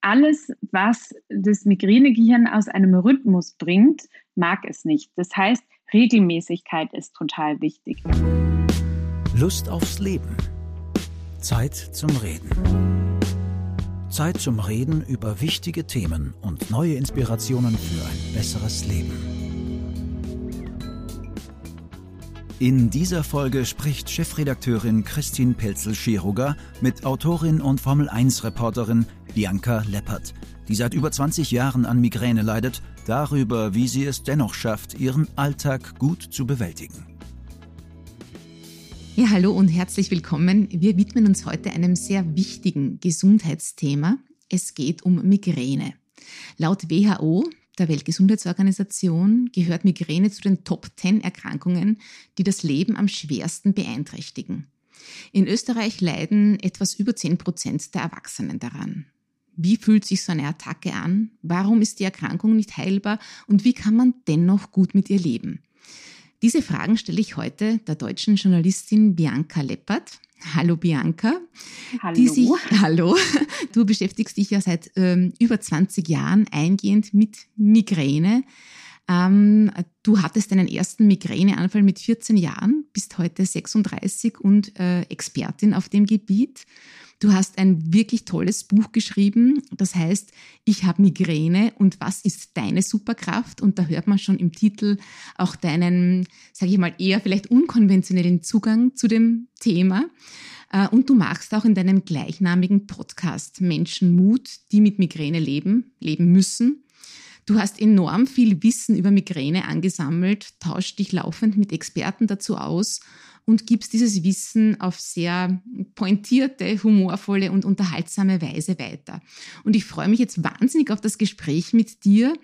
alles, was das Migränegehirn aus einem Rhythmus bringt, mag es nicht. Das heißt, Regelmäßigkeit ist total wichtig. Lust aufs Leben. Zeit zum Reden. Zeit zum Reden über wichtige Themen und neue Inspirationen für ein besseres Leben. In dieser Folge spricht Chefredakteurin Christine Pelzel-Scheruger mit Autorin und Formel-1-Reporterin Bianca Leppert, die seit über 20 Jahren an Migräne leidet, darüber, wie sie es dennoch schafft, ihren Alltag gut zu bewältigen. Ja, hallo und herzlich willkommen. Wir widmen uns heute einem sehr wichtigen Gesundheitsthema. Es geht um Migräne. Laut WHO, der Weltgesundheitsorganisation gehört Migräne zu den Top 10 Erkrankungen, die das Leben am schwersten beeinträchtigen. In Österreich leiden etwas über 10 Prozent der Erwachsenen daran. Wie fühlt sich so eine Attacke an? Warum ist die Erkrankung nicht heilbar? Und wie kann man dennoch gut mit ihr leben? Diese Fragen stelle ich heute der deutschen Journalistin Bianca Leppert. Hallo Bianca. Hallo. Sich, hallo. Du beschäftigst dich ja seit ähm, über 20 Jahren eingehend mit Migräne. Ähm, du hattest deinen ersten Migräneanfall mit 14 Jahren, bist heute 36 und äh, Expertin auf dem Gebiet. Du hast ein wirklich tolles Buch geschrieben, das heißt Ich habe Migräne und was ist deine Superkraft? Und da hört man schon im Titel auch deinen, sage ich mal, eher vielleicht unkonventionellen Zugang zu dem Thema. Äh, und du machst auch in deinem gleichnamigen Podcast Menschen Mut, die mit Migräne leben, leben müssen. Du hast enorm viel Wissen über Migräne angesammelt, tauscht dich laufend mit Experten dazu aus und gibst dieses Wissen auf sehr pointierte, humorvolle und unterhaltsame Weise weiter. Und ich freue mich jetzt wahnsinnig auf das Gespräch mit dir,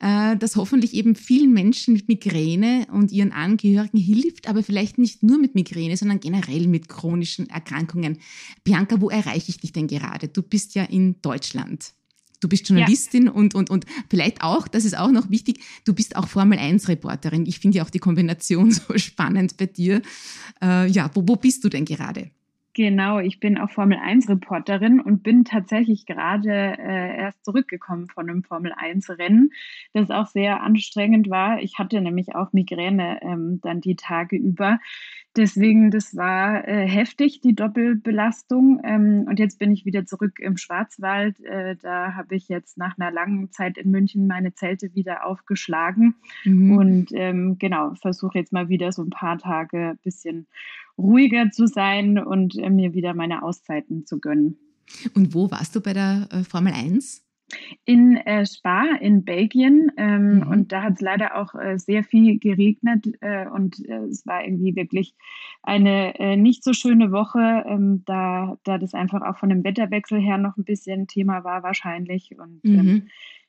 äh, das hoffentlich eben vielen Menschen mit Migräne und ihren Angehörigen hilft, aber vielleicht nicht nur mit Migräne, sondern generell mit chronischen Erkrankungen. Bianca, wo erreiche ich dich denn gerade? Du bist ja in Deutschland. Du bist Journalistin ja. und, und, und vielleicht auch, das ist auch noch wichtig, du bist auch Formel-1-Reporterin. Ich finde ja auch die Kombination so spannend bei dir. Äh, ja, wo, wo bist du denn gerade? Genau, ich bin auch Formel 1 Reporterin und bin tatsächlich gerade äh, erst zurückgekommen von einem Formel 1 Rennen, das auch sehr anstrengend war. Ich hatte nämlich auch Migräne ähm, dann die Tage über. Deswegen, das war äh, heftig, die Doppelbelastung. Ähm, und jetzt bin ich wieder zurück im Schwarzwald. Äh, da habe ich jetzt nach einer langen Zeit in München meine Zelte wieder aufgeschlagen mhm. und ähm, genau, versuche jetzt mal wieder so ein paar Tage ein bisschen ruhiger zu sein und äh, mir wieder meine Auszeiten zu gönnen. Und wo warst du bei der äh, Formel 1? In äh, Spa in Belgien ähm, mhm. und da hat es leider auch äh, sehr viel geregnet äh, und äh, es war irgendwie wirklich eine äh, nicht so schöne Woche, ähm, da, da das einfach auch von dem Wetterwechsel her noch ein bisschen Thema war wahrscheinlich und ähm, mhm. ähm,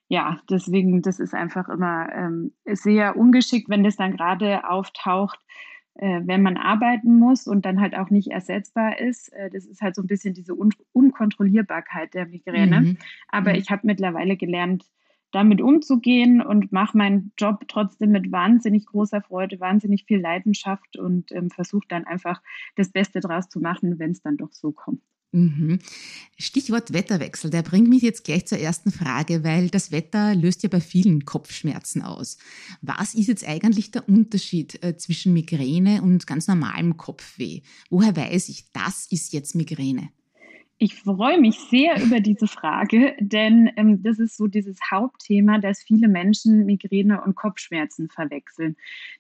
ja, deswegen, das ist einfach immer ähm, sehr ungeschickt, wenn das dann gerade auftaucht wenn man arbeiten muss und dann halt auch nicht ersetzbar ist. Äh, das ist halt so ein bisschen diese Un Unkontrollierbarkeit der Migräne. Mhm. Aber mhm. ich habe mittlerweile gelernt, damit umzugehen und mache meinen Job trotzdem mit wahnsinnig großer Freude, wahnsinnig viel Leidenschaft und ähm, versuche dann einfach das Beste draus zu machen, wenn es dann doch so kommt. Mhm. Stichwort Wetterwechsel, der bringt mich jetzt gleich zur ersten Frage, weil das Wetter löst ja bei vielen Kopfschmerzen aus. Was ist jetzt eigentlich der Unterschied äh, zwischen Migräne und ganz normalem Kopfweh? Woher weiß ich, das ist jetzt Migräne? Ich freue mich sehr über diese Frage, denn ähm, das ist so dieses Hauptthema, dass viele Menschen Migräne und Kopfschmerzen verwechseln.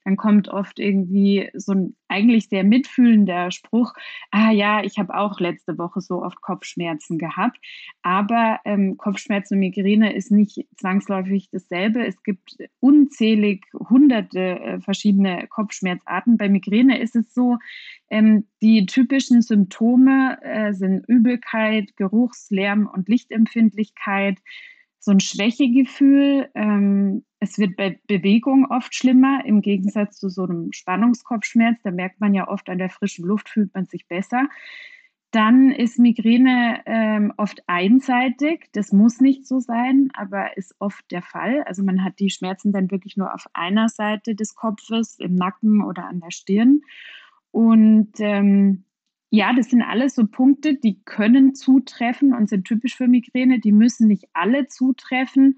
Dann kommt oft irgendwie so ein eigentlich sehr mitfühlender Spruch, ah ja, ich habe auch letzte Woche so oft Kopfschmerzen gehabt. Aber ähm, Kopfschmerzen und Migräne ist nicht zwangsläufig dasselbe. Es gibt unzählig hunderte äh, verschiedene Kopfschmerzarten. Bei Migräne ist es so, ähm, die typischen Symptome äh, sind Übelkeit, Geruchs-, Lärm- und Lichtempfindlichkeit, so ein Schwächegefühl. Ähm, es wird bei Bewegung oft schlimmer, im Gegensatz zu so einem Spannungskopfschmerz. Da merkt man ja oft, an der frischen Luft fühlt man sich besser. Dann ist Migräne ähm, oft einseitig. Das muss nicht so sein, aber ist oft der Fall. Also man hat die Schmerzen dann wirklich nur auf einer Seite des Kopfes, im Nacken oder an der Stirn. Und ähm, Ja, das sind alles so Punkte, die können zutreffen und sind typisch für Migräne. Die müssen nicht alle zutreffen.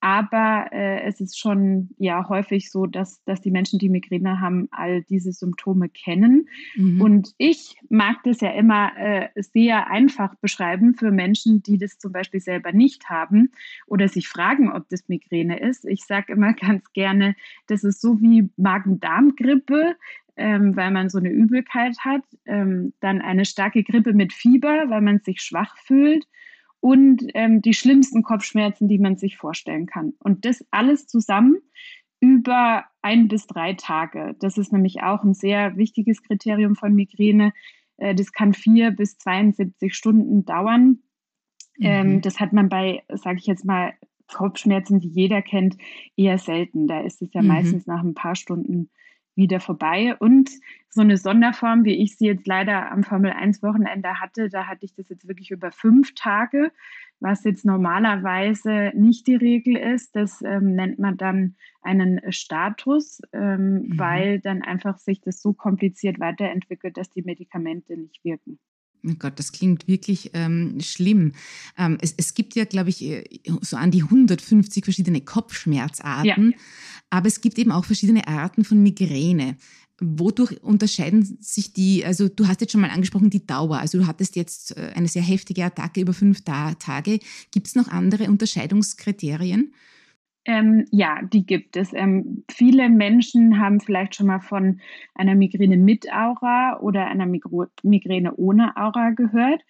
Aber äh, es ist schon ja häufig so, dass, dass die Menschen, die Migräne haben, all diese Symptome kennen. Mhm. Und ich mag das ja immer äh, sehr einfach beschreiben für Menschen, die das zum Beispiel selber nicht haben oder sich fragen, ob das Migräne ist. Ich sage immer ganz gerne, das ist so wie Magen-Darm-Grippe. Ähm, weil man so eine Übelkeit hat, ähm, dann eine starke Grippe mit Fieber, weil man sich schwach fühlt und ähm, die schlimmsten Kopfschmerzen, die man sich vorstellen kann. Und das alles zusammen über ein bis drei Tage. Das ist nämlich auch ein sehr wichtiges Kriterium von Migräne. Äh, das kann vier bis 72 Stunden dauern. Ähm, mhm. das hat man bei, sage ich jetzt mal, Kopfschmerzen, die jeder kennt, eher selten. Da ist es ja mhm. meistens nach ein paar Stunden wieder vorbei. Und so eine Sonderform, wie ich sie jetzt leider am Formel 1 Wochenende hatte, da hatte ich das jetzt wirklich über fünf Tage, was jetzt normalerweise nicht die Regel ist. Das ähm, nennt man dann einen Status, ähm, mhm. weil dann einfach sich das so kompliziert weiterentwickelt, dass die Medikamente nicht wirken. Oh Gott, das klingt wirklich ähm, schlimm. Ähm, es, es, gibt ja, glaube ich, äh, so an die 150 verschiedene Kopfschmerzarten, ja. aber es gibt eben auch verschiedene Arten von Migräne. Wodurch unterscheiden sich die, also du hast jetzt schon mal angesprochen, die Dauer. Also du hattest jetzt äh, eine sehr heftige Attacke über fünf Tage. Gibt es noch andere Unterscheidungskriterien? Ähm, ja, die gibt es. Ähm, viele Menschen haben vielleicht schon mal von einer Migräne mit Aura oder einer Migräne ohne Aura gehört.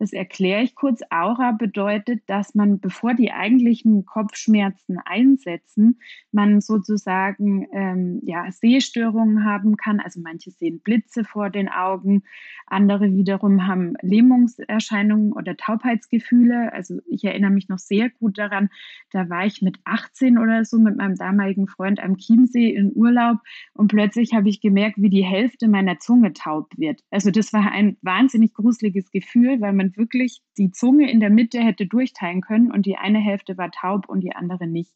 Das erkläre ich kurz. Aura bedeutet, dass man, bevor die eigentlichen Kopfschmerzen einsetzen, man sozusagen ähm, ja, Sehstörungen haben kann. Also manche sehen Blitze vor den Augen, andere wiederum haben Lähmungserscheinungen oder Taubheitsgefühle. Also ich erinnere mich noch sehr gut daran, da war ich mit 18 oder so mit meinem damaligen Freund am Chiemsee in Urlaub und plötzlich habe ich gemerkt, wie die Hälfte meiner Zunge taub wird. Also das war ein wahnsinnig gruseliges Gefühl, weil man wirklich die Zunge in der Mitte hätte durchteilen können und die eine Hälfte war taub und die andere nicht.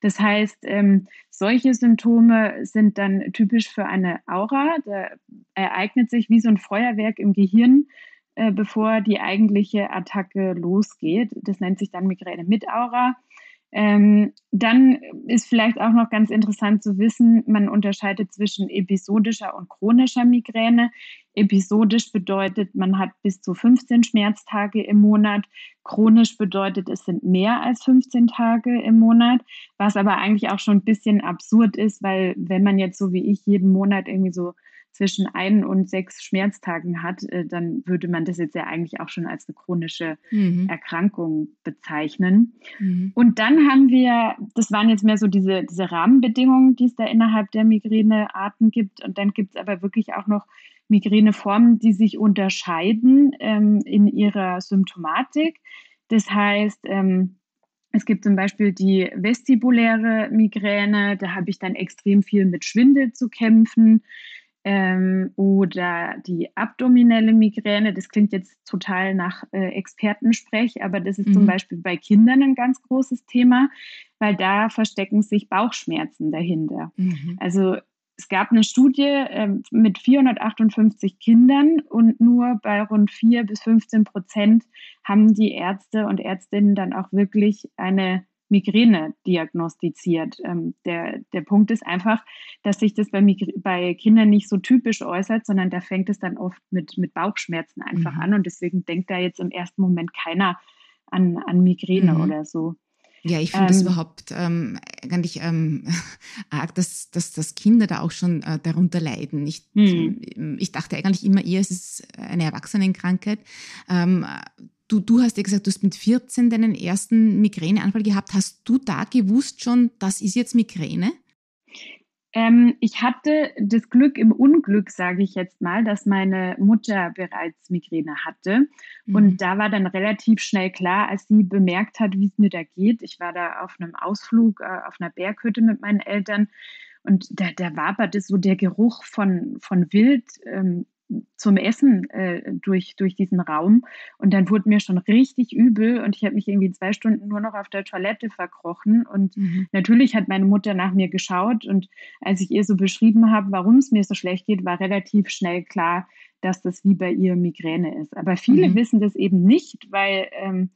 Das heißt, ähm, solche Symptome sind dann typisch für eine Aura. Da ereignet sich wie so ein Feuerwerk im Gehirn, äh, bevor die eigentliche Attacke losgeht. Das nennt sich dann Migräne mit Aura. Ähm, dann ist vielleicht auch noch ganz interessant zu wissen, man unterscheidet zwischen episodischer und chronischer Migräne. Episodisch bedeutet, man hat bis zu 15 Schmerztage im Monat. Chronisch bedeutet, es sind mehr als 15 Tage im Monat, was aber eigentlich auch schon ein bisschen absurd ist, weil wenn man jetzt so wie ich jeden Monat irgendwie so zwischen ein und sechs Schmerztagen hat, äh, dann würde man das jetzt ja eigentlich auch schon als eine chronische mhm. Erkrankung bezeichnen. Mhm. Und dann haben wir, das waren jetzt mehr so diese, diese Rahmenbedingungen, die es da innerhalb der Migränearten gibt. Und dann gibt es aber wirklich auch noch Migräneformen, die sich unterscheiden ähm, in ihrer Symptomatik. Das heißt, ähm, es gibt zum Beispiel die vestibuläre Migräne, da habe ich dann extrem viel mit Schwindel zu kämpfen ähm, oder die abdominelle Migräne. Das klingt jetzt total nach äh, Expertensprech, aber das ist mhm. zum Beispiel bei Kindern ein ganz großes Thema, weil da verstecken sich Bauchschmerzen dahinter. Mhm. Also es gab eine Studie äh, mit 458 Kindern und nur bei rund 4 bis 15 Prozent haben die Ärzte und Ärztinnen dann auch wirklich eine Migräne diagnostiziert. Ähm, der, der Punkt ist einfach, dass sich das bei, bei Kindern nicht so typisch äußert, sondern da fängt es dann oft mit, mit Bauchschmerzen einfach mhm. an und deswegen denkt da jetzt im ersten Moment keiner an, an Migräne mhm. oder so. Ja, ich finde ähm, das überhaupt ähm, eigentlich ähm, arg, dass, dass, dass Kinder da auch schon äh, darunter leiden. Ich, hm. ich dachte eigentlich immer eher, es ist eine Erwachsenenkrankheit. Ähm, Du, du hast ja gesagt, du hast mit 14 deinen ersten Migräneanfall gehabt. Hast du da gewusst schon, das ist jetzt Migräne? Ähm, ich hatte das Glück im Unglück, sage ich jetzt mal, dass meine Mutter bereits Migräne hatte. Mhm. Und da war dann relativ schnell klar, als sie bemerkt hat, wie es mir da geht. Ich war da auf einem Ausflug äh, auf einer Berghütte mit meinen Eltern und da, da waberte so der Geruch von, von Wild ähm, zum Essen äh, durch, durch diesen Raum. Und dann wurde mir schon richtig übel und ich habe mich irgendwie zwei Stunden nur noch auf der Toilette verkrochen. Und mhm. natürlich hat meine Mutter nach mir geschaut. Und als ich ihr so beschrieben habe, warum es mir so schlecht geht, war relativ schnell klar, dass das wie bei ihr Migräne ist. Aber viele mhm. wissen das eben nicht, weil, ähm,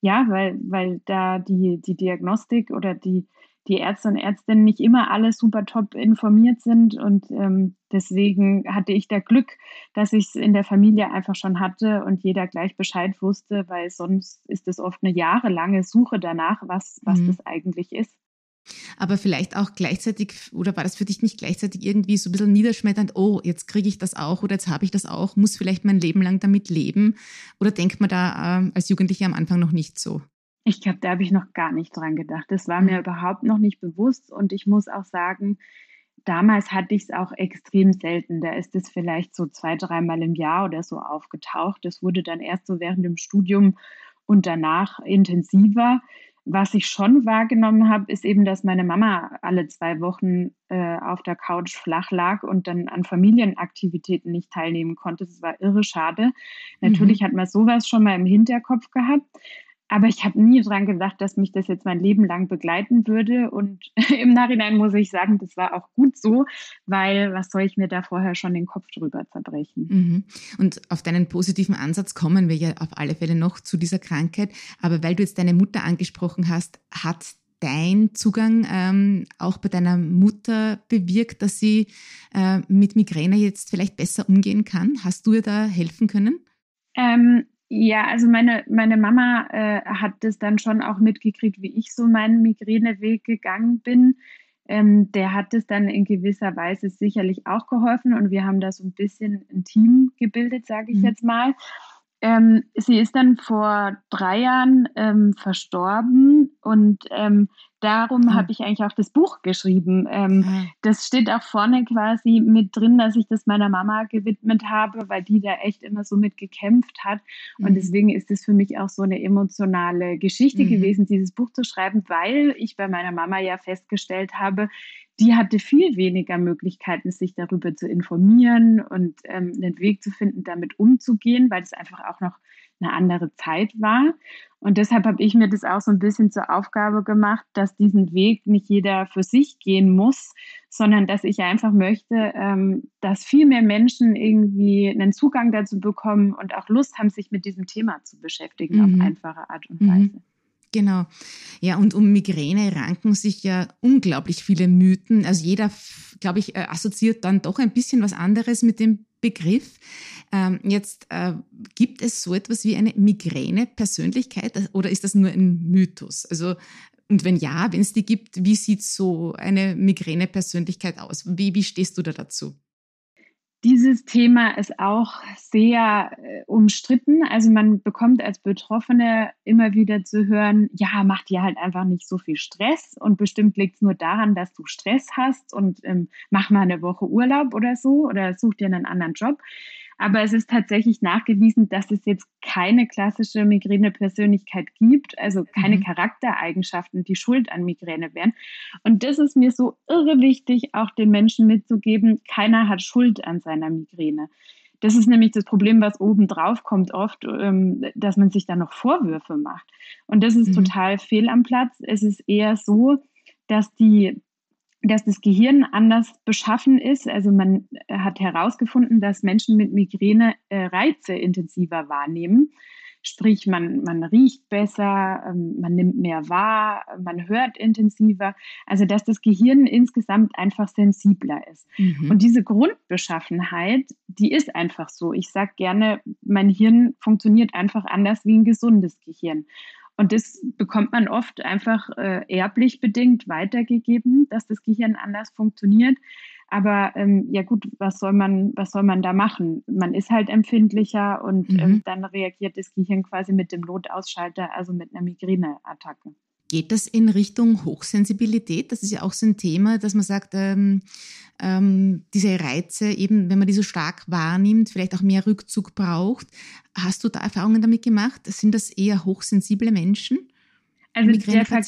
ja, weil, weil da die, die Diagnostik oder die die Ärzte und Ärztinnen nicht immer alle super top informiert sind. Und ähm, deswegen hatte ich da Glück, dass ich es in der Familie einfach schon hatte und jeder gleich Bescheid wusste, weil sonst ist es oft eine jahrelange Suche danach, was, was mhm. das eigentlich ist. Aber vielleicht auch gleichzeitig, oder war das für dich nicht gleichzeitig irgendwie so ein bisschen niederschmetternd, oh, jetzt kriege ich das auch oder jetzt habe ich das auch, muss vielleicht mein Leben lang damit leben? Oder denkt man da äh, als Jugendliche am Anfang noch nicht so? Ich glaube, da habe ich noch gar nicht dran gedacht. Das war mir mhm. überhaupt noch nicht bewusst. Und ich muss auch sagen, damals hatte ich es auch extrem selten. Da ist es vielleicht so zwei, dreimal im Jahr oder so aufgetaucht. Das wurde dann erst so während dem Studium und danach intensiver. Was ich schon wahrgenommen habe, ist eben, dass meine Mama alle zwei Wochen äh, auf der Couch flach lag und dann an Familienaktivitäten nicht teilnehmen konnte. Das war irre schade. Mhm. Natürlich hat man sowas schon mal im Hinterkopf gehabt. Aber ich habe nie dran gedacht, dass mich das jetzt mein Leben lang begleiten würde. Und im Nachhinein muss ich sagen, das war auch gut so, weil was soll ich mir da vorher schon den Kopf drüber zerbrechen? Mhm. Und auf deinen positiven Ansatz kommen wir ja auf alle Fälle noch zu dieser Krankheit. Aber weil du jetzt deine Mutter angesprochen hast, hat dein Zugang ähm, auch bei deiner Mutter bewirkt, dass sie äh, mit Migräne jetzt vielleicht besser umgehen kann? Hast du ihr da helfen können? Ähm, ja, also meine, meine Mama äh, hat das dann schon auch mitgekriegt, wie ich so meinen Migräneweg gegangen bin. Ähm, der hat es dann in gewisser Weise sicherlich auch geholfen und wir haben da so ein bisschen ein Team gebildet, sage ich mhm. jetzt mal. Ähm, sie ist dann vor drei Jahren ähm, verstorben und ähm, darum mhm. habe ich eigentlich auch das Buch geschrieben. Mhm. Das steht auch vorne quasi mit drin, dass ich das meiner Mama gewidmet habe, weil die da echt immer so mit gekämpft hat. Mhm. Und deswegen ist es für mich auch so eine emotionale Geschichte mhm. gewesen, dieses Buch zu schreiben, weil ich bei meiner Mama ja festgestellt habe, die hatte viel weniger Möglichkeiten, sich darüber zu informieren und ähm, einen Weg zu finden, damit umzugehen, weil es einfach auch noch eine andere Zeit war. Und deshalb habe ich mir das auch so ein bisschen zur Aufgabe gemacht, dass diesen Weg nicht jeder für sich gehen muss, sondern dass ich einfach möchte, ähm, dass viel mehr Menschen irgendwie einen Zugang dazu bekommen und auch Lust haben, sich mit diesem Thema zu beschäftigen mhm. auf einfache Art und mhm. Genau. Ja, und um Migräne ranken sich ja unglaublich viele Mythen. Also jeder, glaube ich, äh, assoziiert dann doch ein bisschen was anderes mit dem Begriff. Ähm, jetzt äh, gibt es so etwas wie eine Migräne-Persönlichkeit oder ist das nur ein Mythos? Also und wenn ja, wenn es die gibt, wie sieht so eine Migräne-Persönlichkeit aus? Wie, wie stehst du da dazu? Dieses Thema ist auch sehr äh, umstritten. Also man bekommt als Betroffene immer wieder zu hören, ja, mach dir halt einfach nicht so viel Stress und bestimmt liegt es nur daran, dass du Stress hast und ähm, mach mal eine Woche Urlaub oder so oder such dir einen anderen Job. Aber es ist tatsächlich nachgewiesen, dass es jetzt keine klassische Migräne-Persönlichkeit gibt, also keine mhm. Charaktereigenschaften, die Schuld an Migräne wären. Und das ist mir so irre wichtig, auch den Menschen mitzugeben, keiner hat Schuld an seiner Migräne. Das ist nämlich das Problem, was oben drauf kommt oft, ähm, dass man sich da noch Vorwürfe macht. Und das ist mhm. total fehl am Platz. Es ist eher so, dass die dass das Gehirn anders beschaffen ist. Also man hat herausgefunden, dass Menschen mit Migräne äh, Reize intensiver wahrnehmen. Sprich, man, man riecht besser, ähm, man nimmt mehr wahr, man hört intensiver. Also dass das Gehirn insgesamt einfach sensibler ist. Mhm. Und diese Grundbeschaffenheit, die ist einfach so. Ich sage gerne, mein Hirn funktioniert einfach anders wie ein gesundes Gehirn. Und das bekommt man oft einfach äh, erblich bedingt weitergegeben, dass das Gehirn anders funktioniert. Aber ähm, ja gut, was soll man, was soll man da machen? Man ist halt empfindlicher und mhm. ähm, dann reagiert das Gehirn quasi mit dem Notausschalter, also mit einer Migräneattacke. Geht das in Richtung Hochsensibilität? Das ist ja auch so ein Thema, dass man sagt, ähm, ähm, diese Reize, eben wenn man die so stark wahrnimmt, vielleicht auch mehr Rückzug braucht. Hast du da Erfahrungen damit gemacht? Sind das eher hochsensible Menschen? Also der, Ver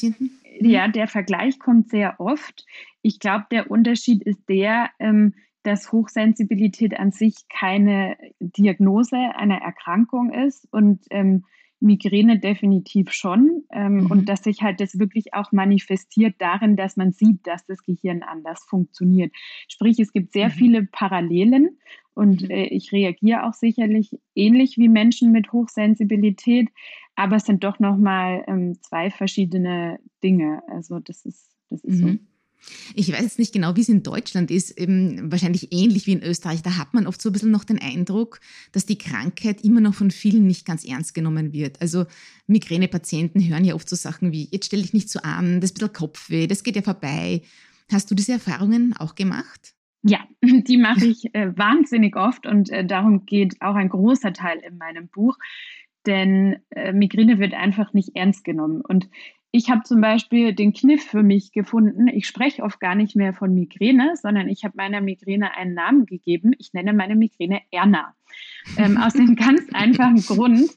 ja, der Vergleich kommt sehr oft. Ich glaube, der Unterschied ist der, ähm, dass Hochsensibilität an sich keine Diagnose einer Erkrankung ist und ähm, Migräne definitiv schon. Ähm, mhm. Und dass sich halt das wirklich auch manifestiert darin, dass man sieht, dass das Gehirn anders funktioniert. Sprich, es gibt sehr mhm. viele Parallelen und mhm. äh, ich reagiere auch sicherlich ähnlich wie Menschen mit Hochsensibilität, aber es sind doch nochmal ähm, zwei verschiedene Dinge. Also das ist, das ist so. Ich weiß jetzt nicht genau, wie es in Deutschland ist, eben wahrscheinlich ähnlich wie in Österreich. Da hat man oft so ein bisschen noch den Eindruck, dass die Krankheit immer noch von vielen nicht ganz ernst genommen wird. Also Migränepatienten hören ja oft so Sachen wie, jetzt stell dich nicht so an, das ist ein bisschen Kopfweh, das geht ja vorbei. Hast du diese Erfahrungen auch gemacht? Ja, die mache ich äh, wahnsinnig oft und äh, darum geht auch ein großer Teil in meinem Buch. Denn äh, Migräne wird einfach nicht ernst genommen. Und ich habe zum Beispiel den Kniff für mich gefunden. Ich spreche oft gar nicht mehr von Migräne, sondern ich habe meiner Migräne einen Namen gegeben. Ich nenne meine Migräne Erna. Ähm, aus dem ganz einfachen Grund,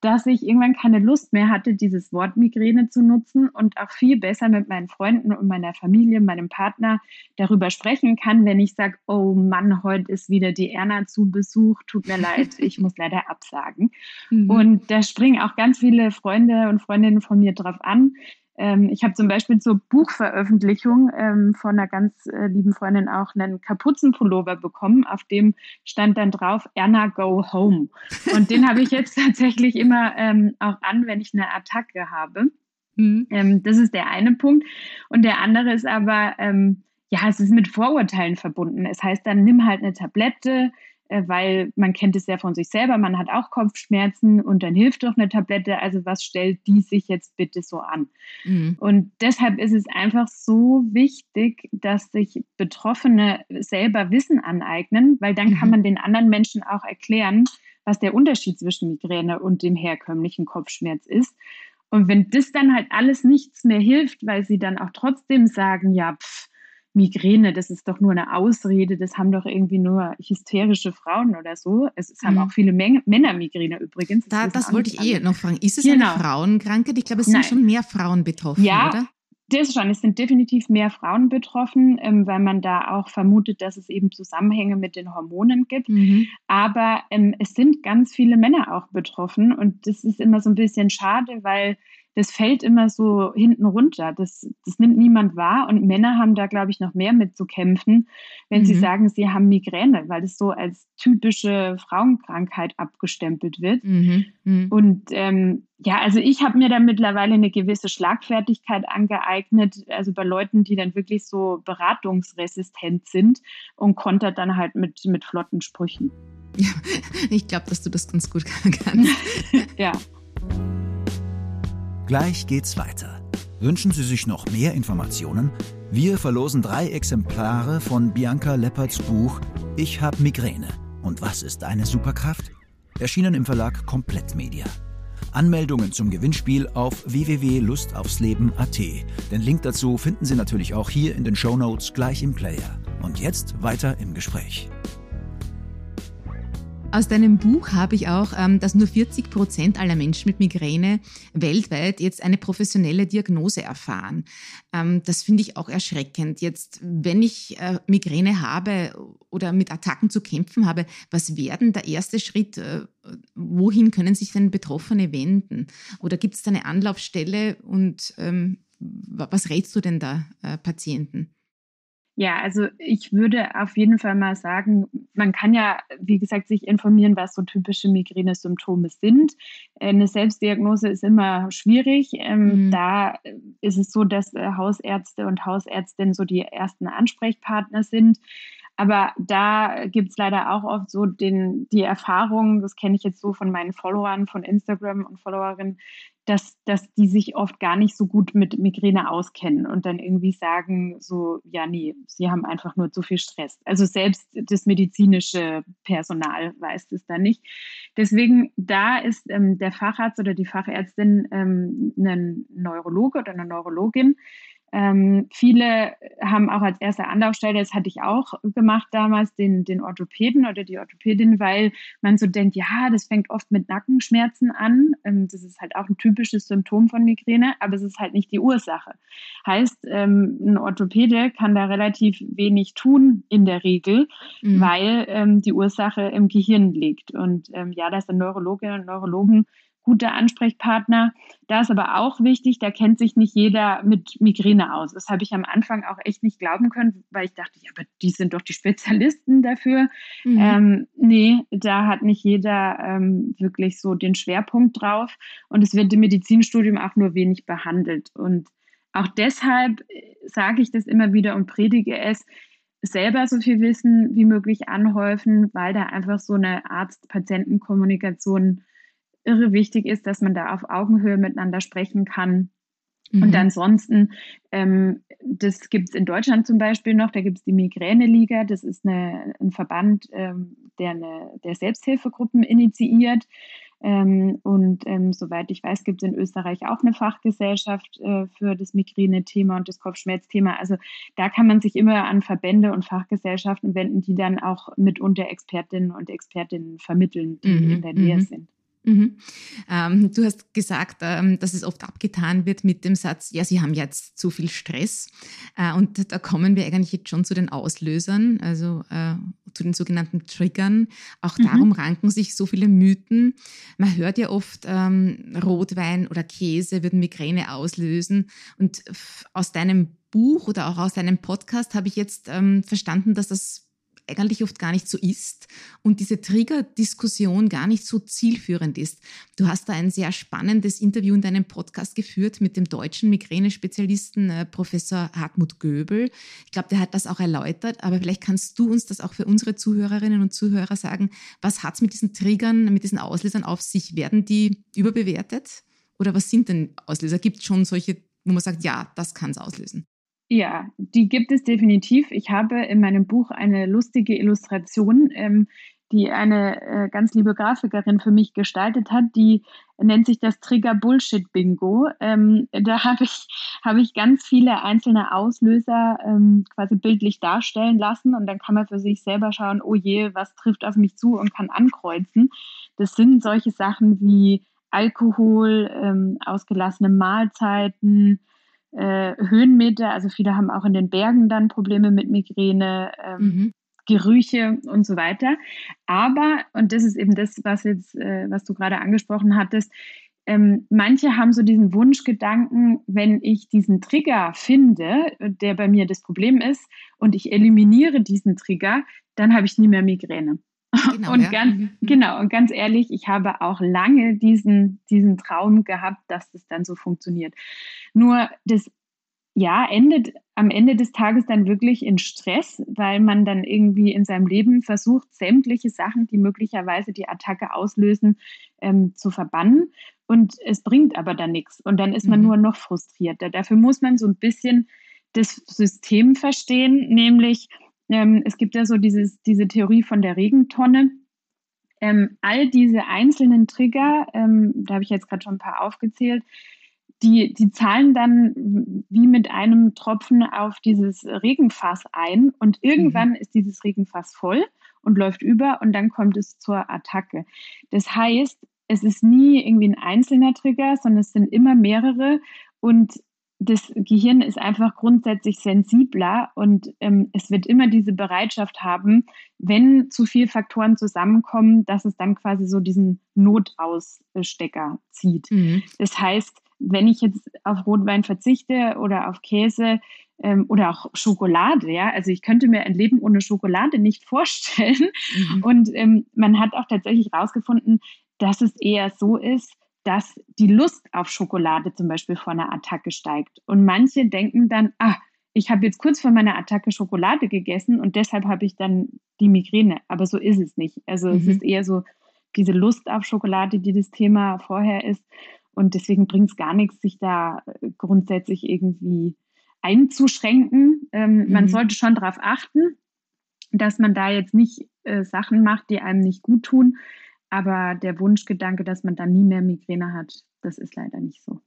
dass ich irgendwann keine Lust mehr hatte, dieses Wort Migräne zu nutzen und auch viel besser mit meinen Freunden und meiner Familie, meinem Partner darüber sprechen kann, wenn ich sage, oh Mann, heute ist wieder die Erna zu Besuch, tut mir leid, ich muss leider absagen. Mhm. Und da springen auch ganz viele Freunde und Freundinnen von mir drauf an. Ähm, ich habe zum Beispiel zur Buchveröffentlichung ähm, von einer ganz äh, lieben Freundin auch einen Kapuzenpullover bekommen, auf dem stand dann drauf Erna Go Home. Und den habe ich jetzt tatsächlich immer ähm, auch an, wenn ich eine Attacke habe. Mhm. Ähm, das ist der eine Punkt. Und der andere ist aber, ähm, ja, es ist mit Vorurteilen verbunden. Es heißt dann, nimm halt eine Tablette, weil man kennt es ja von sich selber, man hat auch Kopfschmerzen und dann hilft doch eine Tablette. Also was stellt die sich jetzt bitte so an? Mhm. Und deshalb ist es einfach so wichtig, dass sich Betroffene selber Wissen aneignen, weil dann mhm. kann man den anderen Menschen auch erklären, was der Unterschied zwischen Migräne und dem herkömmlichen Kopfschmerz ist. Und wenn das dann halt alles nichts mehr hilft, weil sie dann auch trotzdem sagen, ja, pff, Migräne, das ist doch nur eine Ausrede, das haben doch irgendwie nur hysterische Frauen oder so. Es, es haben mhm. auch viele Men Männer Migräne übrigens. Das, da, das wollte ich eh noch fragen. Ist es genau. eine Frauenkrankheit? Ich glaube, es Nein. sind schon mehr Frauen betroffen, ja, oder? Das schon, es sind definitiv mehr Frauen betroffen, ähm, weil man da auch vermutet, dass es eben Zusammenhänge mit den Hormonen gibt. Mhm. Aber ähm, es sind ganz viele Männer auch betroffen und das ist immer so ein bisschen schade, weil das fällt immer so hinten runter. Das, das nimmt niemand wahr. Und Männer haben da, glaube ich, noch mehr mit zu kämpfen, wenn mhm. sie sagen, sie haben Migräne, weil das so als typische Frauenkrankheit abgestempelt wird. Mhm. Mhm. Und ähm, ja, also ich habe mir da mittlerweile eine gewisse Schlagfertigkeit angeeignet, also bei Leuten, die dann wirklich so beratungsresistent sind und kontert dann halt mit, mit flotten Sprüchen. Ja, ich glaube, dass du das ganz gut kannst. ja. Gleich geht's weiter. Wünschen Sie sich noch mehr Informationen? Wir verlosen drei Exemplare von Bianca Lepperts Buch Ich hab Migräne. Und was ist eine Superkraft? Erschienen im Verlag Komplettmedia. Anmeldungen zum Gewinnspiel auf www.lustaufsleben.at. Den Link dazu finden Sie natürlich auch hier in den Show Notes gleich im Player. Und jetzt weiter im Gespräch. Aus deinem Buch habe ich auch, ähm, dass nur 40 Prozent aller Menschen mit Migräne weltweit jetzt eine professionelle Diagnose erfahren. Ähm, das finde ich auch erschreckend. Jetzt, wenn ich äh, Migräne habe oder mit Attacken zu kämpfen habe, was wäre denn der erste Schritt? Äh, wohin können sich denn Betroffene wenden? Oder gibt es da eine Anlaufstelle und ähm, was rätst du denn da äh, Patienten? Ja, also ich würde auf jeden Fall mal sagen, man kann ja, wie gesagt, sich informieren, was so typische Migräne-Symptome sind. Eine Selbstdiagnose ist immer schwierig. Ähm, mhm. Da ist es so, dass äh, Hausärzte und Hausärztinnen so die ersten Ansprechpartner sind. Aber da gibt es leider auch oft so den, die Erfahrung, das kenne ich jetzt so von meinen Followern von Instagram und Followerinnen, dass, dass die sich oft gar nicht so gut mit Migräne auskennen und dann irgendwie sagen, so, ja, nee, sie haben einfach nur zu viel Stress. Also selbst das medizinische Personal weiß es da nicht. Deswegen, da ist ähm, der Facharzt oder die Fachärztin ähm, ein Neurologe oder eine Neurologin, Ähm, viele haben auch als erste Anlaufstelle, das hatte ich auch gemacht damals, den, den Orthopäden oder die Orthopädin, weil man so denkt, ja, das fängt oft mit Nackenschmerzen an. Ähm, das ist halt auch ein typisches Symptom von Migräne, aber es ist halt nicht die Ursache. Heißt, ähm, ein Orthopäde kann da relativ wenig tun in der Regel, mhm. weil ähm, die Ursache im Gehirn liegt. Und ähm, ja, da sind Neurologinnen und Neurologen guter Ansprechpartner. Da ist aber auch wichtig, da kennt sich nicht jeder mit Migräne aus. Das habe ich am Anfang auch echt nicht glauben können, weil ich dachte, ja, aber die sind doch die Spezialisten dafür. Mhm. Ähm, nee, da hat nicht jeder ähm, wirklich so den Schwerpunkt drauf. Und es wird im Medizinstudium auch nur wenig behandelt. Und auch deshalb äh, sage ich das immer wieder und predige es, selber so viel Wissen wie möglich anhäufen, weil da einfach so eine Arzt-Patienten-Kommunikation irre wichtig ist, dass man da auf Augenhöhe miteinander sprechen kann. Mhm. Und ansonsten, ähm, das gibt es in Deutschland zum Beispiel noch, da gibt es die Migräne-Liga, das ist eine, ein Verband, ähm, der, eine, der Selbsthilfegruppen initiiert. Ähm, und ähm, soweit ich weiß, gibt es in Österreich auch eine Fachgesellschaft äh, für das Migräne-Thema und das Kopfschmerzthema. Also da kann man sich immer an Verbände und Fachgesellschaften wenden, die dann auch mitunter Expertinnen und Expertinnen vermitteln, die mhm. in der Nähe mhm. sind. Mhm. Ähm, du hast gesagt, ähm, dass es oft abgetan wird mit dem Satz, ja, Sie haben jetzt zu viel Stress. Äh, und da kommen wir eigentlich jetzt schon zu den Auslösern, also äh, zu den sogenannten Triggern. Auch mhm. darum ranken sich so viele Mythen. Man hört ja oft, ähm, Rotwein oder Käse würden Migräne auslösen. Und aus deinem Buch oder auch aus deinem Podcast habe ich jetzt ähm, verstanden, dass das eigentlich oft gar nicht so ist und diese Trigger-Diskussion gar nicht so zielführend ist. Du hast da ein sehr spannendes Interview in deinem Podcast geführt mit dem deutschen Migräne-Spezialisten äh, Professor Hartmut Göbel. Ich glaube, der hat das auch erläutert, aber vielleicht kannst du uns das auch für unsere Zuhörerinnen und Zuhörer sagen. Was hat es mit diesen Triggern, mit diesen Auslösern auf sich? Werden die überbewertet? Oder was sind denn Auslöser? Gibt es schon solche, wo man sagt, ja, das kann es auslösen? Ja, die gibt es definitiv. Ich habe in meinem Buch eine lustige Illustration, ähm, die eine äh, ganz liebe Grafikerin für mich gestaltet hat. Die nennt sich das Trigger Bullshit Bingo. Ähm, da habe ich, hab ich ganz viele einzelne Auslöser ähm, quasi bildlich darstellen lassen und dann kann man für sich selber schauen, oh je, was trifft auf mich zu und kann ankreuzen. Das sind solche Sachen wie Alkohol, ähm, ausgelassene Mahlzeiten, äh, Höhenmeter. Also viele haben auch in den Bergen dann Probleme mit Migräne, ähm, mhm. Gerüche und so weiter. Aber, und das ist eben das, was jetzt, äh, was du gerade angesprochen hattest, ähm, manche haben so diesen Wunschgedanken, wenn ich diesen Trigger finde, der bei mir das Problem ist, und ich eliminiere diesen Trigger, dann habe ich nie mehr Migräne. Genau, und ja. ganz, mhm. genau, und ganz ehrlich, ich habe auch lange diesen, diesen Traum gehabt, dass das dann so funktioniert. Nur das ja, endet am Ende des Tages dann wirklich in Stress, weil man dann irgendwie in seinem Leben versucht, sämtliche Sachen, die möglicherweise die Attacke auslösen, ähm, zu verbannen. Und es bringt aber dann nichts. Und dann ist man mhm. nur noch frustrierter. Dafür muss man so ein bisschen das System verstehen, nämlich ähm, es gibt ja so dieses, diese Theorie von der Regentonne. Ähm, all diese einzelnen Trigger, ähm, da habe ich jetzt gerade schon ein paar aufgezählt, die, die zahlen dann wie mit einem Tropfen auf dieses Regenfass ein und irgendwann mhm. ist dieses Regenfass voll und läuft über und dann kommt es zur Attacke. Das heißt, es ist nie irgendwie ein einzelner Trigger, sondern es sind immer mehrere und das Gehirn ist einfach grundsätzlich sensibler und ähm, es wird immer diese Bereitschaft haben, wenn zu viele Faktoren zusammenkommen, dass es dann quasi so diesen Notausstecker zieht. Mhm. Das heißt, wenn ich jetzt auf Rotwein verzichte oder auf Käse ähm, oder auch Schokolade, ja, also ich könnte mir ein Leben ohne Schokolade nicht vorstellen. Mhm. Und ähm, man hat auch tatsächlich herausgefunden, dass es eher so ist, dass die Lust auf Schokolade zum Beispiel vor einer Attacke steigt. Und manche denken dann, ah, ich habe jetzt kurz vor meiner Attacke Schokolade gegessen und deshalb habe ich dann die Migräne. Aber so ist es nicht. Also mhm. es ist eher so diese Lust auf Schokolade, die das Thema vorher ist. Und deswegen bringt es gar nichts, sich da äh, grundsätzlich irgendwie einzuschränken. Ähm, mhm. Man sollte schon darauf achten, dass man da jetzt nicht äh, Sachen macht, die einem nicht gut tun. Aber der Wunschgedanke, dass man dann nie mehr Migräne hat, das ist leider nicht so.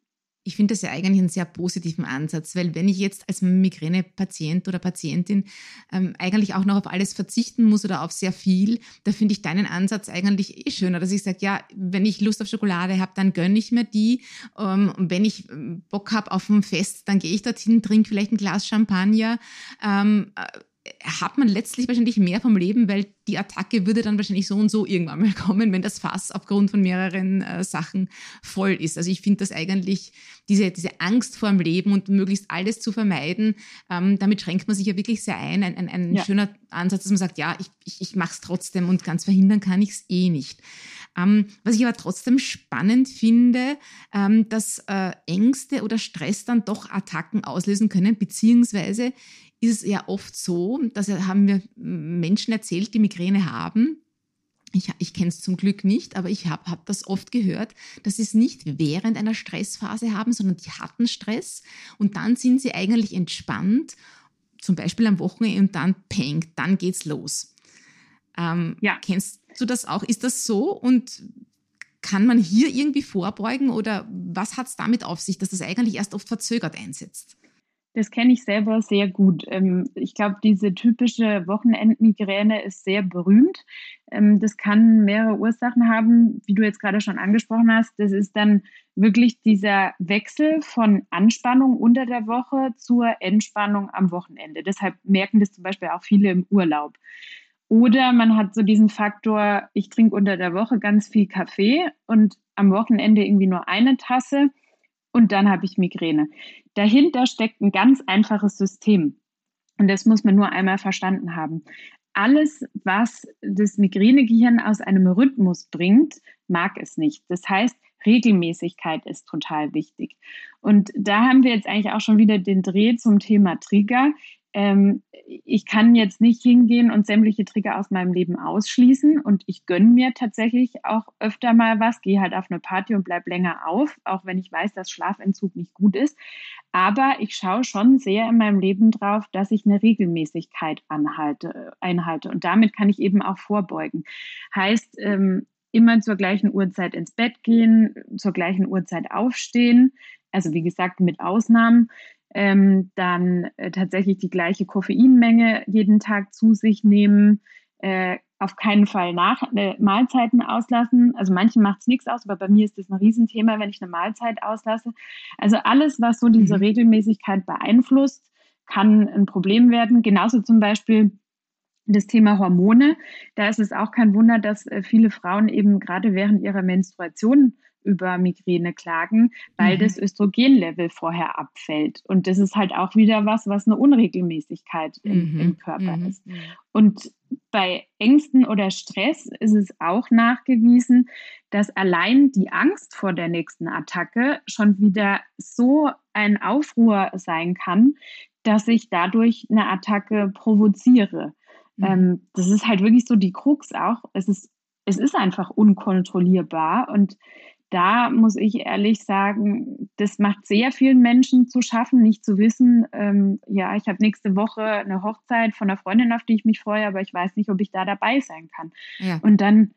Ich finde das ja eigentlich einen sehr positiven Ansatz, weil wenn ich jetzt als Migräne-Patient oder Patientin ähm, eigentlich auch noch auf alles verzichten muss oder auf sehr viel, da finde ich deinen Ansatz eigentlich eh schöner, dass ich sage, ja, wenn ich Lust auf Schokolade habe, dann gönne ich mir die. Ähm, und wenn ich ähm, Bock habe auf ein Fest, dann gehe ich dorthin, trinke vielleicht ein Glas Champagner. Ähm, äh, hat man letztlich wahrscheinlich mehr vom Leben, weil die Attacke würde dann wahrscheinlich so und so irgendwann mal kommen, wenn das Fass aufgrund von mehreren äh, Sachen voll ist. Also ich finde das eigentlich, diese, diese Angst vor dem Leben und möglichst alles zu vermeiden, ähm, damit schränkt man sich ja wirklich sehr ein. Ein, ein, ein ja. schöner Ansatz, dass man sagt, ja, ich, ich, ich mache es trotzdem und ganz verhindern kann ich es eh nicht. Ähm, was ich aber trotzdem spannend finde, ähm, dass äh, Ängste oder Stress dann doch Attacken auslösen können, beziehungsweise ist es ja oft so, dass haben wir Menschen erzählt, die Migräne haben. Ich, ich kenne es zum Glück nicht, aber ich habe hab das oft gehört, dass sie es nicht während einer Stressphase haben, sondern die hatten Stress und dann sind sie eigentlich entspannt, zum Beispiel am Wochenende und dann peng, dann geht's los. Ähm, ja. Kennst du das auch? Ist das so und kann man hier irgendwie vorbeugen oder was hat es damit auf sich, dass das eigentlich erst oft verzögert einsetzt? Das kenne ich selber sehr gut. Ähm, ich glaube, diese typische Wochenendmigräne ist sehr berühmt. Ähm, das kann mehrere Ursachen haben, wie du jetzt gerade schon angesprochen hast. Das ist dann wirklich dieser Wechsel von Anspannung unter der Woche zur Entspannung am Wochenende. Deshalb merken das zum Beispiel auch viele im Urlaub. Oder man hat so diesen Faktor, ich trinke unter der Woche ganz viel Kaffee und am Wochenende irgendwie nur eine Tasse und dann habe ich Migräne. Dahinter steckt ein ganz einfaches System. Und das muss man nur einmal verstanden haben. Alles, was das Migränegehirn aus einem Rhythmus bringt, mag es nicht. Das heißt, Regelmäßigkeit ist total wichtig. Und da haben wir jetzt eigentlich auch schon wieder den Dreh zum Thema Trigger ähm, ich kann jetzt nicht hingehen und sämtliche Trigger aus meinem Leben ausschließen und ich gönne mir tatsächlich auch öfter mal was, gehe halt auf eine Party und bleib länger auf, auch wenn ich weiß, dass Schlafentzug nicht gut ist. Aber ich schaue schon sehr in meinem Leben drauf, dass ich eine Regelmäßigkeit anhalte, einhalte und damit kann ich eben auch vorbeugen. Heißt, ähm, immer zur gleichen Uhrzeit ins Bett gehen, zur gleichen Uhrzeit aufstehen. Also wie gesagt, mit Ausnahmen ähm, dann äh, tatsächlich die gleiche Koffeinmenge jeden Tag zu sich nehmen, äh, auf keinen Fall nach äh, Mahlzeiten auslassen. Also manchen macht es nichts aus, aber bei mir ist das ein Riesenthema, wenn ich eine Mahlzeit auslasse. Also alles, was so diese mhm. Regelmäßigkeit beeinflusst, kann ein Problem werden. Genauso zum Beispiel das Thema Hormone. Da ist es auch kein Wunder, dass äh, viele Frauen eben gerade während ihrer Menstruation über Migräne klagen, weil mhm. das Östrogenlevel vorher abfällt. Und das ist halt auch wieder was, was eine Unregelmäßigkeit im, mhm. im Körper mhm. ist. Und bei Ängsten oder Stress ist es auch nachgewiesen, dass allein die Angst vor der nächsten Attacke schon wieder so ein Aufruhr sein kann, dass ich dadurch eine Attacke provoziere. Mhm. Ähm, das ist halt wirklich so die Krux auch. Es ist, es ist einfach unkontrollierbar und da muss ich ehrlich sagen, das macht sehr vielen Menschen zu schaffen, nicht zu wissen, ähm, ja, ich habe nächste Woche eine Hochzeit von einer Freundin, auf die ich mich freue, aber ich weiß nicht, ob ich da dabei sein kann. Ja. Und dann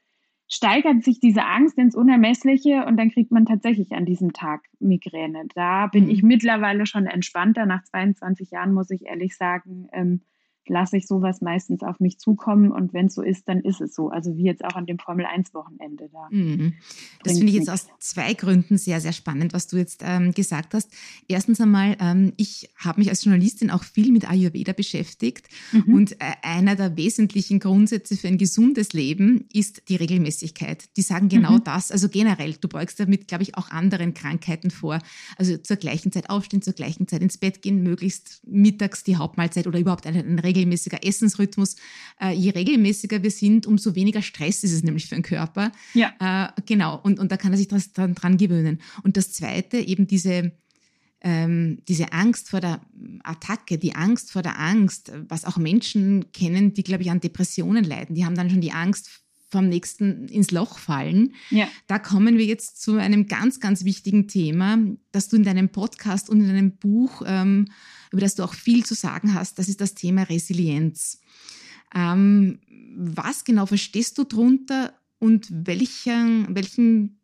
steigert sich diese Angst ins Unermessliche und dann kriegt man tatsächlich an diesem Tag Migräne. Da bin mhm. ich mittlerweile schon entspannter. Nach 22 Jahren muss ich ehrlich sagen, ähm, lasse ich sowas meistens auf mich zukommen und wenn es so ist, dann ist es so. Also wie jetzt auch an dem Formel 1 Wochenende da. Mhm. Das finde ich jetzt aus zwei Gründen sehr, sehr spannend, was du jetzt ähm, gesagt hast. Erstens einmal, ähm, ich habe mich als Journalistin auch viel mit Ayurveda beschäftigt mhm. und äh, einer der wesentlichen Grundsätze für ein gesundes Leben ist die Regelmäßigkeit. Die sagen genau mhm. das. Also generell, du beugst damit, glaube ich, auch anderen Krankheiten vor. Also zur gleichen Zeit aufstehen, zur gleichen Zeit ins Bett gehen, möglichst mittags die Hauptmahlzeit oder überhaupt einen, einen regelmäßiger Essensrhythmus. Äh, je regelmäßiger wir sind, umso weniger Stress ist es nämlich für den Körper. Ja. Äh, genau, und, und da kann er sich das, dran, dran gewöhnen. Und das Zweite, eben diese, ähm, diese Angst vor der Attacke, die Angst vor der Angst, was auch Menschen kennen, die, glaube ich, an Depressionen leiden. Die haben dann schon die Angst vom nächsten ins Loch fallen. Ja. Da kommen wir jetzt zu einem ganz, ganz wichtigen Thema, das du in deinem Podcast und in deinem Buch ähm, über das du auch viel zu sagen hast, das ist das Thema Resilienz. Ähm, was genau verstehst du darunter und welchen, welchen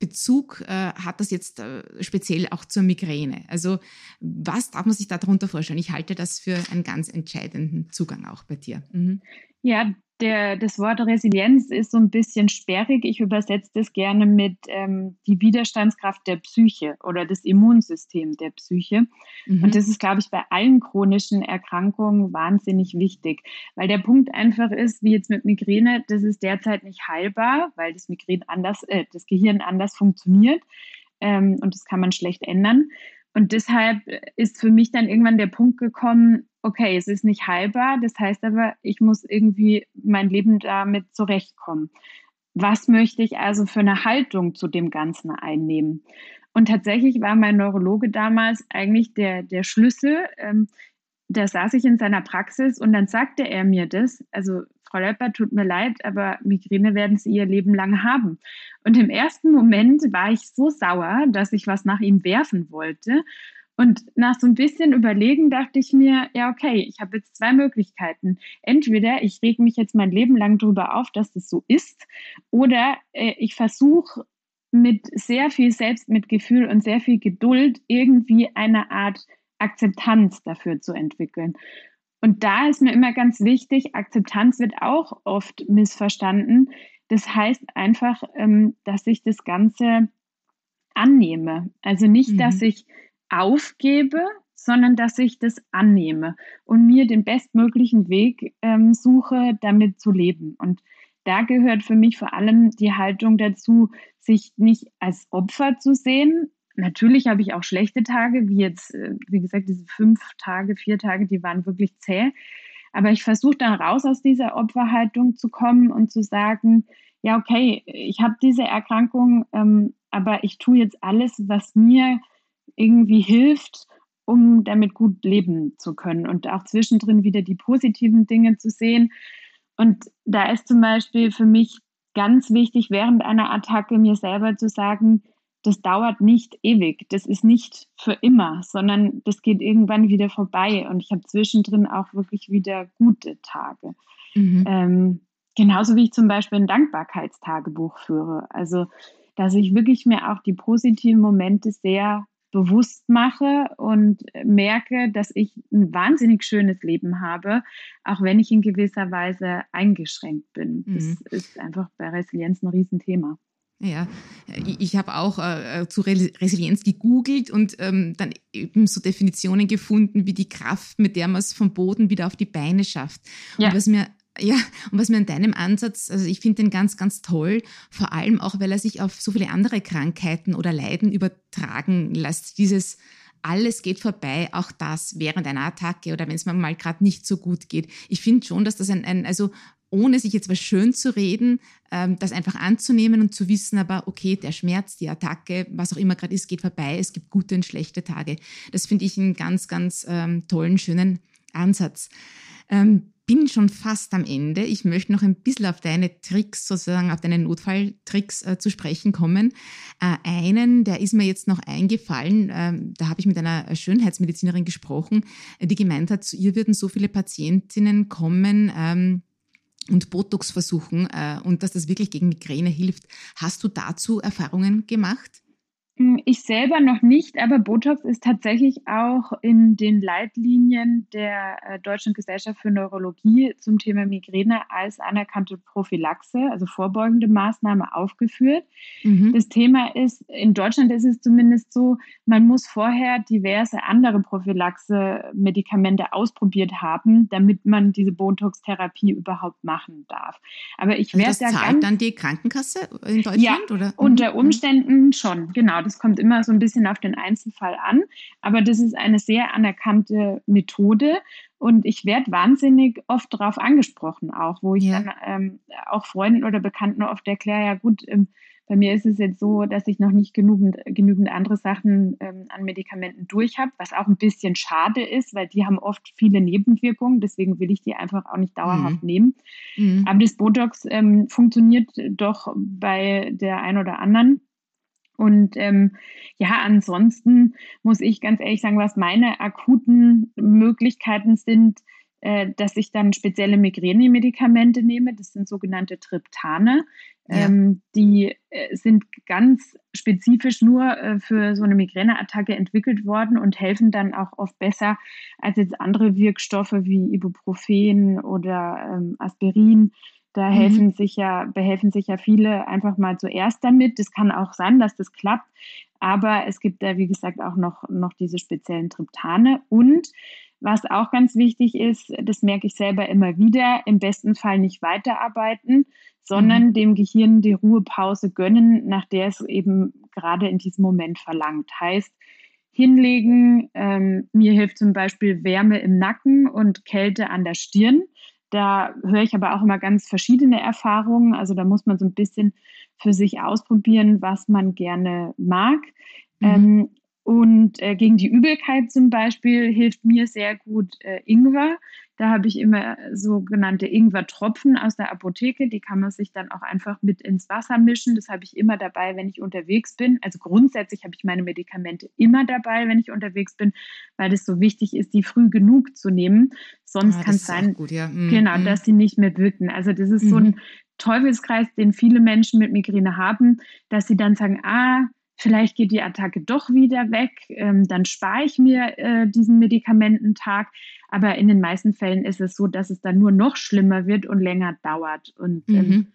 Bezug äh, hat das jetzt äh, speziell auch zur Migräne? Also was darf man sich darunter vorstellen? Ich halte das für einen ganz entscheidenden Zugang auch bei dir. Mhm. Ja, der, das Wort Resilienz ist so ein bisschen sperrig. Ich übersetze das gerne mit ähm, die Widerstandskraft der Psyche oder das Immunsystem der Psyche. Mhm. Und das ist, glaube ich, bei allen chronischen Erkrankungen wahnsinnig wichtig, weil der Punkt einfach ist, wie jetzt mit Migräne, das ist derzeit nicht heilbar, weil das Migräne anders, äh, das Gehirn anders funktioniert ähm, und das kann man schlecht ändern. Und deshalb ist für mich dann irgendwann der Punkt gekommen, okay, es ist nicht heilbar, das heißt aber, ich muss irgendwie mein Leben damit zurechtkommen. Was möchte ich also für eine Haltung zu dem Ganzen einnehmen? Und tatsächlich war mein Neurologe damals eigentlich der, der Schlüssel. Ähm, da saß ich in seiner Praxis und dann sagte er mir das, also Frau Lepper, tut mir leid, aber Migräne werden Sie Ihr Leben lang haben. Und im ersten Moment war ich so sauer, dass ich was nach ihm werfen wollte. Und nach so ein bisschen Überlegen dachte ich mir, ja, okay, ich habe jetzt zwei Möglichkeiten. Entweder ich reg mich jetzt mein Leben lang darüber auf, dass das so ist, oder äh, ich versuche mit sehr viel Selbstmitgefühl und sehr viel Geduld irgendwie eine Art Akzeptanz dafür zu entwickeln. Und da ist mir immer ganz wichtig, Akzeptanz wird auch oft missverstanden. Das heißt einfach, ähm, dass ich das Ganze annehme. Also nicht, mhm. dass ich aufgebe, sondern dass ich das annehme und mir den bestmöglichen Weg ähm, suche, damit zu leben. Und da gehört für mich vor allem die Haltung dazu, sich nicht als Opfer zu sehen. Natürlich habe ich auch schlechte Tage, wie jetzt, äh, wie gesagt, diese fünf Tage, vier Tage, die waren wirklich zäh. Aber ich versuche dann raus aus dieser Opferhaltung zu kommen und zu sagen, ja, okay, ich habe diese Erkrankung, ähm, aber ich tue jetzt alles, was mir irgendwie hilft, um damit gut leben zu können und auch zwischendrin wieder die positiven Dinge zu sehen. Und da ist zum Beispiel für mich ganz wichtig, während einer Attacke mir selber zu sagen, das dauert nicht ewig, das ist nicht für immer, sondern das geht irgendwann wieder vorbei. Und ich habe zwischendrin auch wirklich wieder gute Tage. Mhm. Ähm, genauso wie ich zum Beispiel ein Dankbarkeitstagebuch führe. Also, dass ich wirklich mir auch die positiven Momente sehr bewusst mache und merke, dass ich ein wahnsinnig schönes Leben habe, auch wenn ich in gewisser Weise eingeschränkt bin. Mhm. Das ist einfach bei Resilienz ein Riesenthema. Ja, ich habe auch äh, zu Resilienz gegoogelt und ähm, dann eben so Definitionen gefunden wie die Kraft, mit der man es vom Boden wieder auf die Beine schafft. Ja. Und was mir ja, und was mir an deinem Ansatz, also ich finde den ganz, ganz toll, vor allem auch, weil er sich auf so viele andere Krankheiten oder Leiden übertragen lässt. Dieses alles geht vorbei, auch das während einer Attacke oder wenn es mir mal gerade nicht so gut geht. Ich finde schon, dass das ein, ein, also ohne sich jetzt was schön zu reden, ähm, das einfach anzunehmen und zu wissen, aber okay, der Schmerz, die Attacke, was auch immer gerade ist, geht vorbei. Es gibt gute und schlechte Tage. Das finde ich einen ganz, ganz ähm, tollen, schönen Ansatz. Ähm, bin schon fast am Ende. Ich möchte noch ein bisschen auf deine Tricks, sozusagen auf deine Notfalltricks äh, zu sprechen kommen. Äh, einen, der ist mir jetzt noch eingefallen, äh, da habe ich mit einer Schönheitsmedizinerin gesprochen, die gemeint hat, zu ihr würden so viele Patientinnen kommen, ähm, und Botox versuchen äh, und dass das wirklich gegen Migräne hilft. Hast du dazu Erfahrungen gemacht? Hm, ich selber noch nicht, aber Botox ist tatsächlich auch in den Leitlinien der äh, Deutschen Gesellschaft für Neurologie zum Thema Migräne als anerkannte Prophylaxe, also vorbeugende Maßnahme aufgeführt. Mhm. Das Thema ist, in Deutschland ist es zumindest so, man muss vorher diverse andere Prophylaxe-Medikamente ausprobiert haben, damit man diese Botox-Therapie überhaupt machen darf. Aber ich werde also das da zahlt dann die Krankenkasse in Deutschland? Ja, oder? unter mhm. Umständen schon, genau das kommt immer so ein bisschen auf den Einzelfall an, aber das ist eine sehr anerkannte Methode und ich werde wahnsinnig oft darauf angesprochen, auch wo ich ja. dann ähm, auch Freunden oder Bekannten oft erkläre, ja gut, ähm, bei mir ist es jetzt so, dass ich noch nicht genügend, genügend andere Sachen ähm, an Medikamenten durch habe, was auch ein bisschen schade ist, weil die haben oft viele Nebenwirkungen. Deswegen will ich die einfach auch nicht dauerhaft mhm. nehmen. Mhm. Aber das Botox ähm, funktioniert doch bei der einen oder anderen. Und ähm, ja, ansonsten muss ich ganz ehrlich sagen, was meine akuten Möglichkeiten sind, äh, dass ich dann spezielle Migräne-Medikamente nehme. Das sind sogenannte Triptane. Ja. Ähm, die äh, sind ganz spezifisch nur äh, für so eine Migräneattacke entwickelt worden und helfen dann auch oft besser als jetzt andere Wirkstoffe wie Ibuprofen oder ähm, Aspirin. Da mhm. helfen sich ja, behelfen sich ja viele einfach mal zuerst damit. Es kann auch sein, dass das klappt, aber es gibt da, wie gesagt, auch noch, noch diese speziellen Triptane. Und was auch ganz wichtig ist, das merke ich selber immer wieder, im besten Fall nicht weiterarbeiten, sondern mhm. dem Gehirn die Ruhepause gönnen, nach der es eben gerade in diesem Moment verlangt. Heißt, hinlegen, ähm, mir hilft zum Beispiel Wärme im Nacken und Kälte an der Stirn. Da höre ich aber auch immer ganz verschiedene Erfahrungen. Also da muss man so ein bisschen für sich ausprobieren, was man gerne mag. Mhm. Ähm, und äh, gegen die Übelkeit zum Beispiel hilft mir sehr gut äh, Ingwer. Da habe ich immer sogenannte Ingwer-Tropfen aus der Apotheke. Die kann man sich dann auch einfach mit ins Wasser mischen. Das habe ich immer dabei, wenn ich unterwegs bin. Also grundsätzlich habe ich meine Medikamente immer dabei, wenn ich unterwegs bin, weil es so wichtig ist, die früh genug zu nehmen. Sonst ah, kann es sein, gut, ja. mm, genau, mm. dass sie nicht mehr wirken. Also das ist mm. so ein mhm. Teufelskreis, den viele Menschen mit Migräne haben, dass sie dann sagen, ah, vielleicht geht die Attacke doch wieder weg, ähm, dann spare ich mir äh, diesen Medikamententag. Aber in den meisten Fällen ist es so, dass es dann nur noch schlimmer wird und länger dauert. Und ähm, mhm.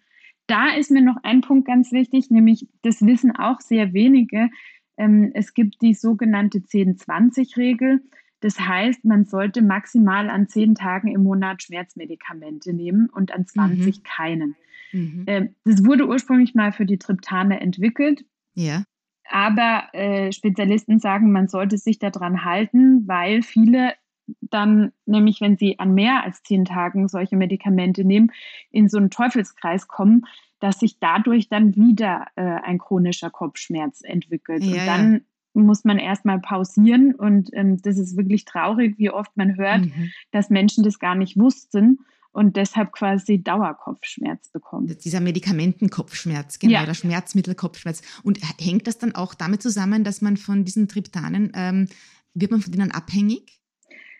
da ist mir noch ein Punkt ganz wichtig, nämlich das wissen auch sehr wenige. Ähm, es gibt die sogenannte 10-20-Regel. Das heißt, man sollte maximal an zehn Tagen im Monat Schmerzmedikamente nehmen und an 20 mhm. keinen. Mhm. Ähm, das wurde ursprünglich mal für die Triptane entwickelt. Ja. Aber äh, Spezialisten sagen, man sollte sich daran halten, weil viele dann, nämlich wenn sie an mehr als zehn Tagen solche Medikamente nehmen, in so einen Teufelskreis kommen, dass sich dadurch dann wieder äh, ein chronischer Kopfschmerz entwickelt. Ja, und dann ja. muss man erstmal pausieren. Und ähm, das ist wirklich traurig, wie oft man hört, mhm. dass Menschen das gar nicht wussten und deshalb quasi Dauerkopfschmerz bekommt. Dieser Medikamentenkopfschmerz, genau, ja. oder Schmerzmittelkopfschmerz. Und hängt das dann auch damit zusammen, dass man von diesen Triptanen, ähm, wird man von denen abhängig?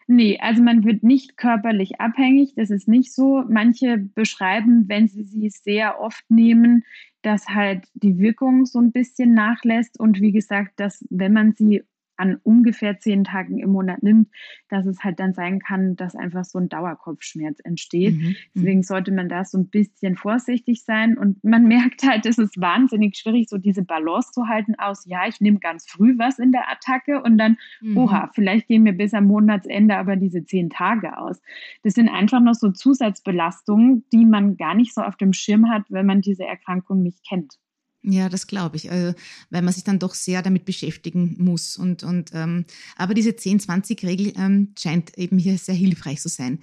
Nee, also man wird nicht körperlich abhängig, das ist nicht so. Manche beschreiben, wenn sie sie sehr oft nehmen, dass halt die Wirkung so ein bisschen nachlässt und wie gesagt, dass wenn man sie an ungefähr zehn Tagen im Monat nimmt, dass es halt dann sein kann, dass einfach so ein Dauerkopfschmerz entsteht. Mhm, mhm. Deswegen sollte man da so ein bisschen vorsichtig sein. Und man merkt halt, es ist wahnsinnig schwierig, so diese Balance zu halten aus, ja, ich nehme ganz früh was in der Attacke und dann, mhm. oha, vielleicht gehen mir bis am Monatsende aber diese zehn Tage aus. Das sind einfach noch so Zusatzbelastungen, die man gar nicht so auf dem Schirm hat, wenn man diese Erkrankung nicht kennt. Ja, das glaube ich, äh, weil man sich dann doch sehr damit beschäftigen muss. Und, und, ähm, aber diese 10-20-Regel ähm, scheint eben hier sehr hilfreich zu sein.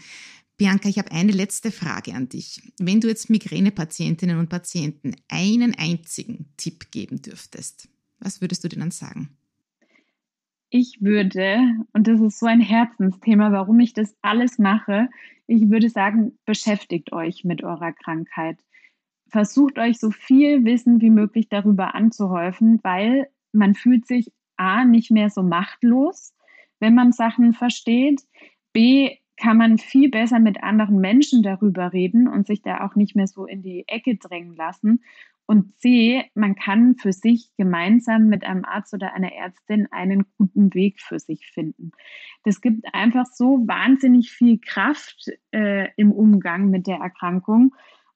Bianca, ich habe eine letzte Frage an dich. Wenn du jetzt Migränepatientinnen und Patienten einen einzigen Tipp geben dürftest, was würdest du denen sagen? Ich würde, und das ist so ein Herzensthema, warum ich das alles mache, ich würde sagen, beschäftigt euch mit eurer Krankheit versucht euch so viel Wissen wie möglich darüber anzuhäufen, weil man fühlt sich A nicht mehr so machtlos, wenn man Sachen versteht. B kann man viel besser mit anderen Menschen darüber reden und sich da auch nicht mehr so in die Ecke drängen lassen. Und C, man kann für sich gemeinsam mit einem Arzt oder einer Ärztin einen guten Weg für sich finden. Das gibt einfach so wahnsinnig viel Kraft äh, im Umgang mit der Erkrankung.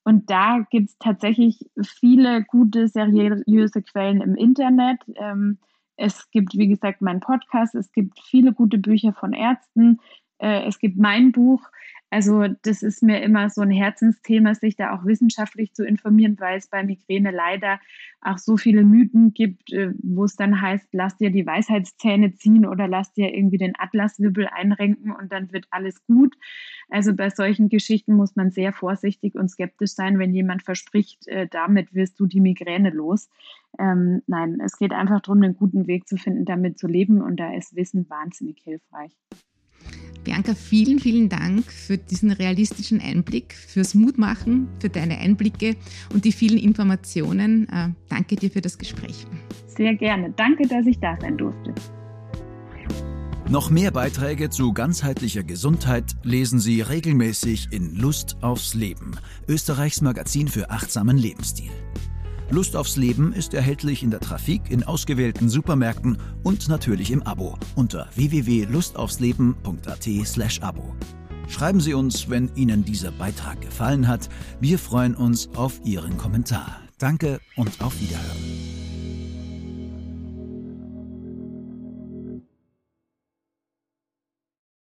Und da gibt es tatsächlich viele gute, seriöse Quellen im Internet. Ähm, es gibt, wie gesagt, meinen Podcast, es gibt viele gute Bücher von Ärzten, äh, es gibt mein Buch. Also das ist mir immer so ein Herzensthema, sich da auch wissenschaftlich zu informieren, weil es bei Migräne leider auch so viele Mythen gibt, äh, wo es dann heißt, lass dir die Weisheitszähne ziehen oder lass dir irgendwie den Atlaswibbel einrenken und dann wird alles gut. Also bei solchen Geschichten muss man sehr vorsichtig und skeptisch sein, wenn jemand verspricht, äh, damit wirst du die Migräne los. Ähm, nein, es geht einfach darum, einen guten Weg zu finden, damit zu leben und da ist Wissen wahnsinnig hilfreich. Bianca, vielen, vielen Dank für diesen realistischen Einblick, fürs Mutmachen, für deine Einblicke und die vielen Informationen. Äh, danke dir für das Gespräch. Sehr gerne. Danke, dass ich da sein durfte. Noch mehr Beiträge zu ganzheitlicher Gesundheit lesen Sie regelmäßig in Lust aufs Leben, Österreichs Magazin für achtsamen Lebensstil. Lust aufs Leben ist erhältlich in der Trafik, in ausgewählten Supermärkten und natürlich im Abo unter www.lustaufsleben.at/abo. Schreiben Sie uns, wenn Ihnen dieser Beitrag gefallen hat. Wir freuen uns auf Ihren Kommentar. Danke und auf Wiederhören.